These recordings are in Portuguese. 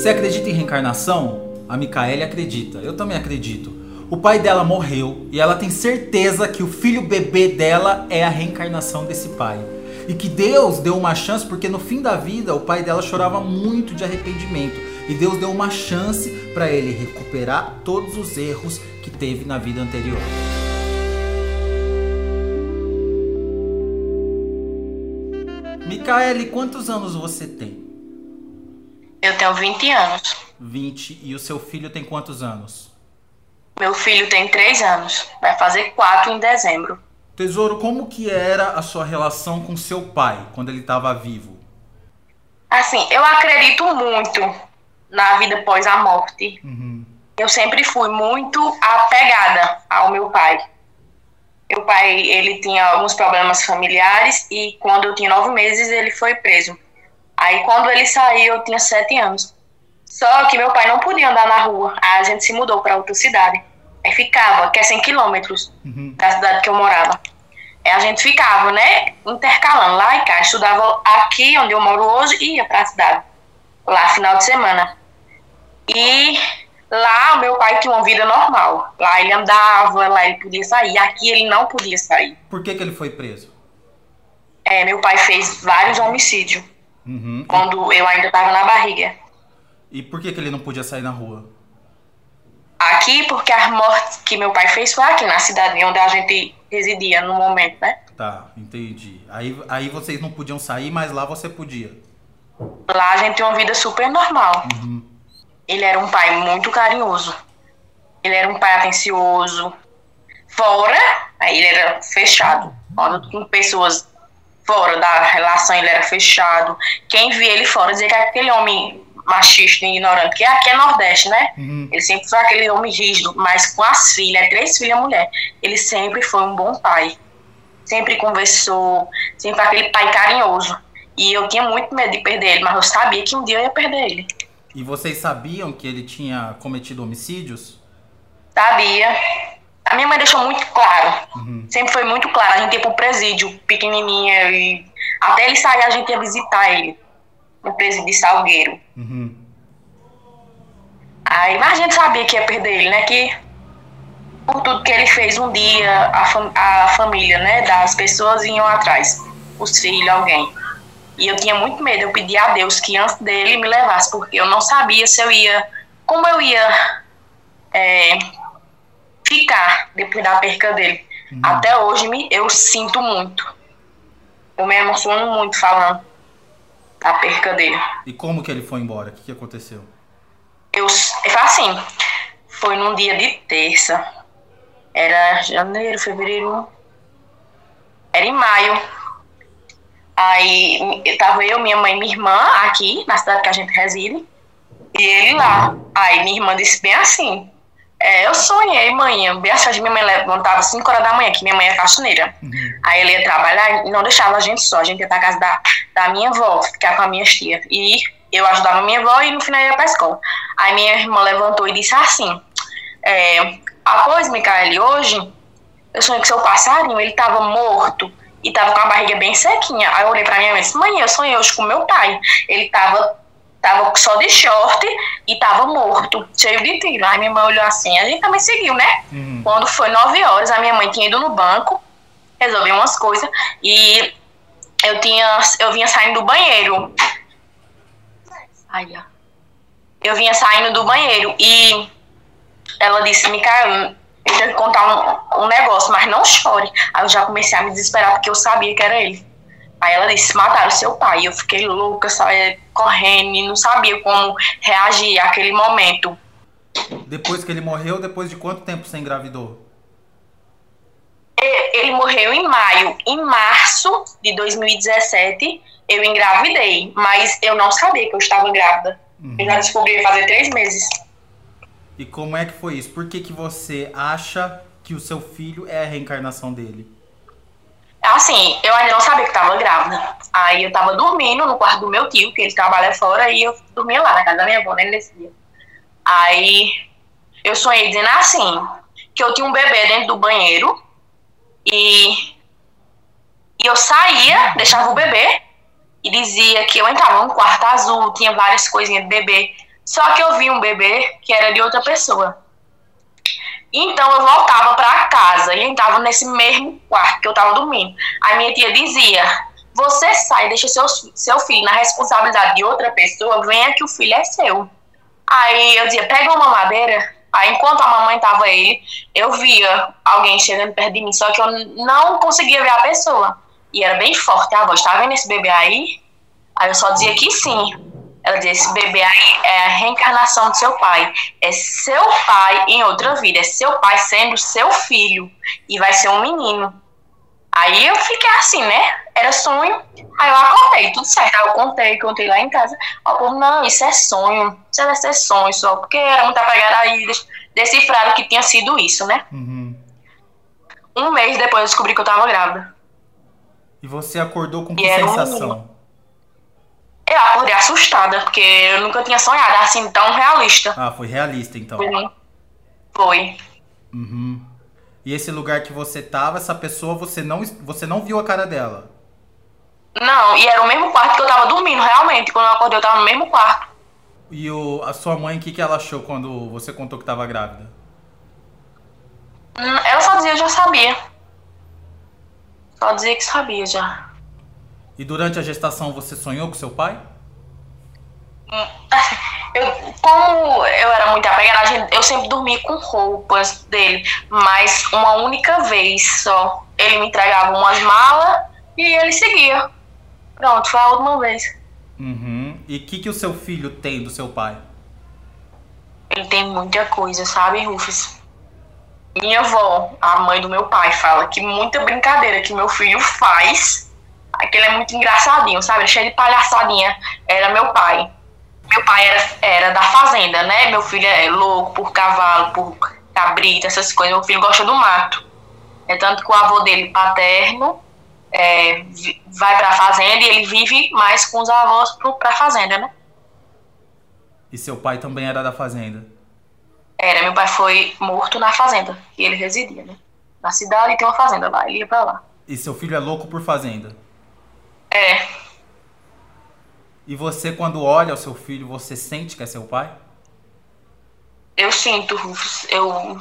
Você acredita em reencarnação? A Micaele acredita, eu também acredito. O pai dela morreu e ela tem certeza que o filho bebê dela é a reencarnação desse pai. E que Deus deu uma chance, porque no fim da vida o pai dela chorava muito de arrependimento. E Deus deu uma chance para ele recuperar todos os erros que teve na vida anterior. Micaele, quantos anos você tem? Eu tenho 20 anos. 20. E o seu filho tem quantos anos? Meu filho tem 3 anos. Vai fazer 4 em dezembro. Tesouro, como que era a sua relação com seu pai quando ele estava vivo? Assim, eu acredito muito na vida após a morte. Uhum. Eu sempre fui muito apegada ao meu pai. Meu pai, ele tinha alguns problemas familiares e quando eu tinha nove meses ele foi preso. Aí quando ele saiu eu tinha sete anos. Só que meu pai não podia andar na rua. Aí a gente se mudou para outra cidade. Aí ficava, que é 100 quilômetros uhum. da cidade que eu morava. Aí a gente ficava, né, intercalando lá e cá. Estudava aqui onde eu moro hoje e ia para a cidade. Lá, final de semana. E lá meu pai tinha uma vida normal. Lá ele andava, lá ele podia sair. Aqui ele não podia sair. Por que, que ele foi preso? É, meu pai fez vários homicídios. Uhum. Quando eu ainda estava na barriga. E por que, que ele não podia sair na rua? Aqui, porque a morte que meu pai fez foi aqui na cidade onde a gente residia no momento, né? Tá, entendi. Aí, aí vocês não podiam sair, mas lá você podia. Lá a gente tem uma vida super normal. Uhum. Ele era um pai muito carinhoso. Ele era um pai atencioso. Fora, aí ele era fechado. Quando com pessoas fora da relação, ele era fechado. Quem via ele fora dizia que aquele homem machista e ignorante, que aqui é Nordeste, né? Uhum. Ele sempre foi aquele homem rígido, mas com as filhas, três filhas mulher, ele sempre foi um bom pai. Sempre conversou, sempre aquele pai carinhoso. E eu tinha muito medo de perder ele, mas eu sabia que um dia eu ia perder ele. E vocês sabiam que ele tinha cometido homicídios? Sabia. A minha mãe deixou muito claro. Uhum. Sempre foi muito claro. A gente ia pro presídio, pequenininha, e até ele sair a gente ia visitar ele no presídio de Salgueiro. Uhum. Aí, mas a gente sabia que ia perder ele, né? Que por tudo que ele fez um dia, a, fam a família, né? Das pessoas iam atrás, os filhos, alguém. E eu tinha muito medo, eu pedi a Deus que antes dele me levasse, porque eu não sabia se eu ia, como eu ia é, ficar depois da perca dele. Uhum. Até hoje me, eu sinto muito. Eu me emociono muito falando da perca dele. E como que ele foi embora? O que, que aconteceu? Eu, foi assim, foi num dia de terça. Era janeiro, fevereiro. Era em maio. Aí tava eu, minha mãe e minha irmã aqui, na cidade que a gente reside, e ele lá. Aí minha irmã disse bem assim: é, eu sonhei, mãe, bem assim, minha mãe levantava 5 horas da manhã, que minha mãe é faxineira. Uhum. Aí ele ia trabalhar e não deixava a gente só, a gente ia pra casa da, da minha avó, ficar com a minha tia. E eu ajudava a minha avó e no final ia pra escola. Aí minha irmã levantou e disse assim: é, Após, Micaele, hoje eu sonhei que seu passarinho ele tava morto e tava com a barriga bem sequinha. Aí eu olhei pra minha mãe e disse, mãe, eu sonhei hoje com meu pai. Ele tava, tava só de short e tava morto, cheio de tiro. Aí minha mãe olhou assim, a gente também seguiu, né? Uhum. Quando foi nove horas, a minha mãe tinha ido no banco, resolver umas coisas, e eu tinha, eu vinha saindo do banheiro. Aí, ó. Eu vinha saindo do banheiro e ela disse, Micael, eu tenho que contar um, um negócio, mas não chore. Aí eu já comecei a me desesperar porque eu sabia que era ele. Aí ela disse, mataram seu pai. Eu fiquei louca, sabe, correndo e não sabia como reagir àquele momento. Depois que ele morreu, depois de quanto tempo você engravidou? Ele morreu em maio. Em março de 2017, eu engravidei. Mas eu não sabia que eu estava grávida. Uhum. Eu já descobri fazer três meses. E como é que foi isso? Por que, que você acha que o seu filho é a reencarnação dele? Assim, eu ainda não sabia que estava grávida. Aí eu estava dormindo no quarto do meu tio, que ele trabalha fora, e eu dormia lá na casa da minha avó, né, nesse dia. Aí eu sonhei dizendo assim, que eu tinha um bebê dentro do banheiro e, e eu saía, deixava o bebê e dizia que eu entrava num quarto azul, tinha várias coisinhas de bebê Só que eu vi um bebê que era de outra pessoa. Então eu voltava para casa e entrava nesse mesmo quarto que eu tava dormindo. Aí minha tia dizia: Você sai, deixa seu, seu filho na responsabilidade de outra pessoa, venha que o filho é seu. Aí eu dizia: Pega uma madeira. Aí enquanto a mamãe tava ele, eu via alguém chegando perto de mim, só que eu não conseguia ver a pessoa. E era bem forte a voz: Tá vendo esse bebê aí? Aí eu só dizia que sim. Ela diz: esse bebê aí é a reencarnação do seu pai. É seu pai em outra vida. É seu pai sendo seu filho. E vai ser um menino. Aí eu fiquei assim, né? Era sonho. Aí eu acordei, tudo certo. Aí eu contei, contei lá em casa. Ó, povo, não, isso é sonho. Isso deve ser sonho só. Porque era muita pegada aí. Decifraram que tinha sido isso, né? Uhum. Um mês depois eu descobri que eu tava grávida. E você acordou com que era um sensação? Eu acordei assustada, porque eu nunca tinha sonhado assim tão realista. Ah, foi realista então. Foi. Uhum. E esse lugar que você tava, essa pessoa, você não, você não viu a cara dela? Não, e era o mesmo quarto que eu tava dormindo, realmente. Quando eu acordei, eu tava no mesmo quarto. E o, a sua mãe, o que, que ela achou quando você contou que tava grávida? Hum, Ela só dizia, eu já sabia. Só dizia que sabia já. E durante a gestação você sonhou com seu pai? Eu, como eu era muito apegada, eu sempre dormia com roupas dele, mas uma única vez só. Ele me entregava umas malas e ele seguia. Pronto, foi a última vez. Uhum. E o que, que o seu filho tem do seu pai? Ele tem muita coisa, sabe, Rufus? Minha avó, a mãe do meu pai, fala que muita brincadeira que meu filho faz, que ele é muito engraçadinho, sabe? Cheio de palhaçadinha. Era meu pai. Meu pai era, era da fazenda, né? Meu filho é louco por cavalo, por cabrita, essas coisas. Meu filho gosta do mato. É tanto que o avô dele, paterno, é, vai pra fazenda e ele vive mais com os avós pro, pra fazenda, né? E seu pai também era da fazenda? Era, meu pai foi morto na fazenda que ele residia, né? Na cidade tem uma fazenda lá, ele ia pra lá. E seu filho é louco por fazenda? É, E você, quando olha o seu filho, você sente que é seu pai? eu sinto, eu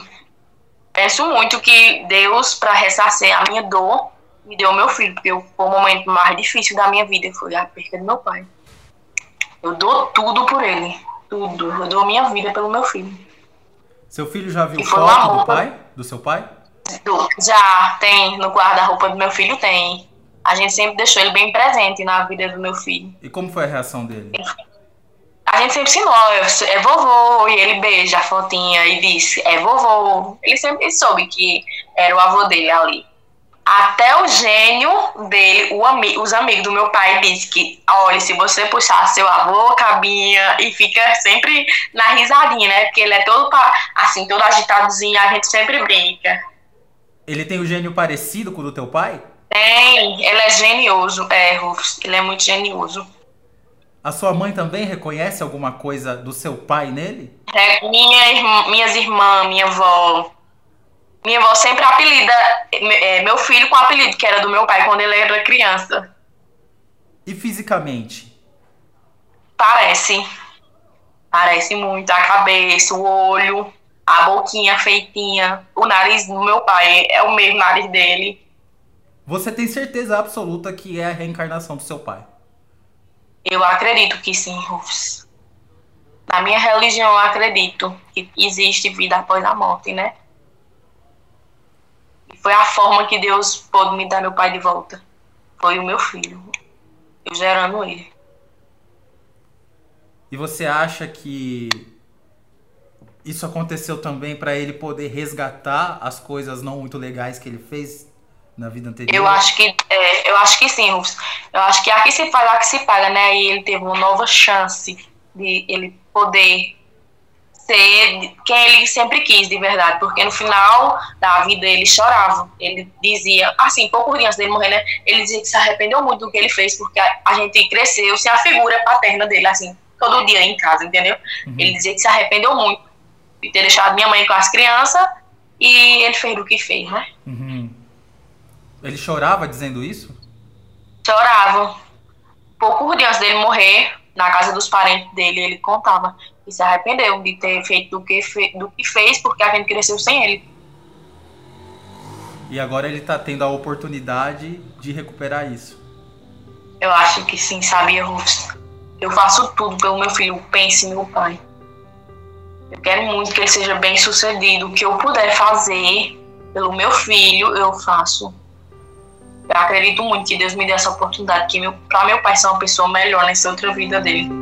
penso muito que Deus, pra ressarcer a minha dor, me deu meu filho, porque foi o momento mais difícil da minha vida, foi a perda do meu pai. Eu dou tudo por ele, tudo. Eu dou minha vida pelo meu filho. Seu filho já viu foto do roupa. pai? Do seu pai? Já tem no guarda-roupa do meu filho, tem. A gente sempre deixou ele bem presente na vida do meu filho. E como foi a reação dele? A gente sempre ensinou, eu sou- é vovô, e ele beija a fotinha e diz, é vovô. Ele sempre soube que era o avô dele ali. Até o gênio dele, o ami os amigos do meu pai, disse que, olha, se você puxar seu avô, cabinha, e fica sempre na risadinha, né? Porque ele é todo, assim, todo agitadozinho, a gente sempre brinca. Ele tem o gênio parecido com o do teu pai? Tem, ele é genioso, é, Rufus, ele é muito genioso. A sua mãe também reconhece alguma coisa do seu pai nele? É, minha irmã- minhas irmãs, minha avó. Minha avó sempre apelida é, meu filho com o apelido que era do meu pai quando ele era criança. E fisicamente? Parece. Parece muito. A cabeça, o olho, a boquinha feitinha. O nariz do meu pai é o mesmo nariz dele. Você tem certeza absoluta que é a reencarnação do seu pai? Eu acredito que sim, Rufus. Na minha religião, eu acredito que existe vida após a morte, né? E foi a forma que Deus pôde me dar meu pai de volta. Foi o meu filho. Eu gerando ele. E você acha que isso aconteceu também para ele poder resgatar as coisas não muito legais que ele fez na vida anterior? Eu acho que é, eu acho que sim, Rufus. Eu acho que aqui se faz, aqui se paga, né? E ele teve uma nova chance de ele poder ser quem ele sempre quis, de verdade. Porque no final da vida ele chorava. Ele dizia, assim, pouco antes dele morrer, né? Ele dizia que se arrependeu muito do que ele fez, porque a, a gente cresceu sem a figura paterna dele, assim, todo dia em casa, entendeu? Uhum. Ele dizia que se arrependeu muito de ter deixado minha mãe com as crianças e ele fez o que fez, né? Uhum. Ele chorava dizendo isso? chorava. Pouco antes dele morrer, na casa dos parentes dele, ele contava e se arrependeu de ter feito do que, fe, do que fez, porque a gente cresceu sem ele. E agora ele está tendo a oportunidade de recuperar isso. Eu acho que sim, sabe? Eu, eu faço tudo pelo meu filho, pense meu pai. Eu quero muito que ele seja bem sucedido. O que eu puder fazer pelo meu filho, eu faço. Eu acredito muito que Deus me dê essa oportunidade, que meu, para meu pai ser uma pessoa melhor nessa outra vida dele.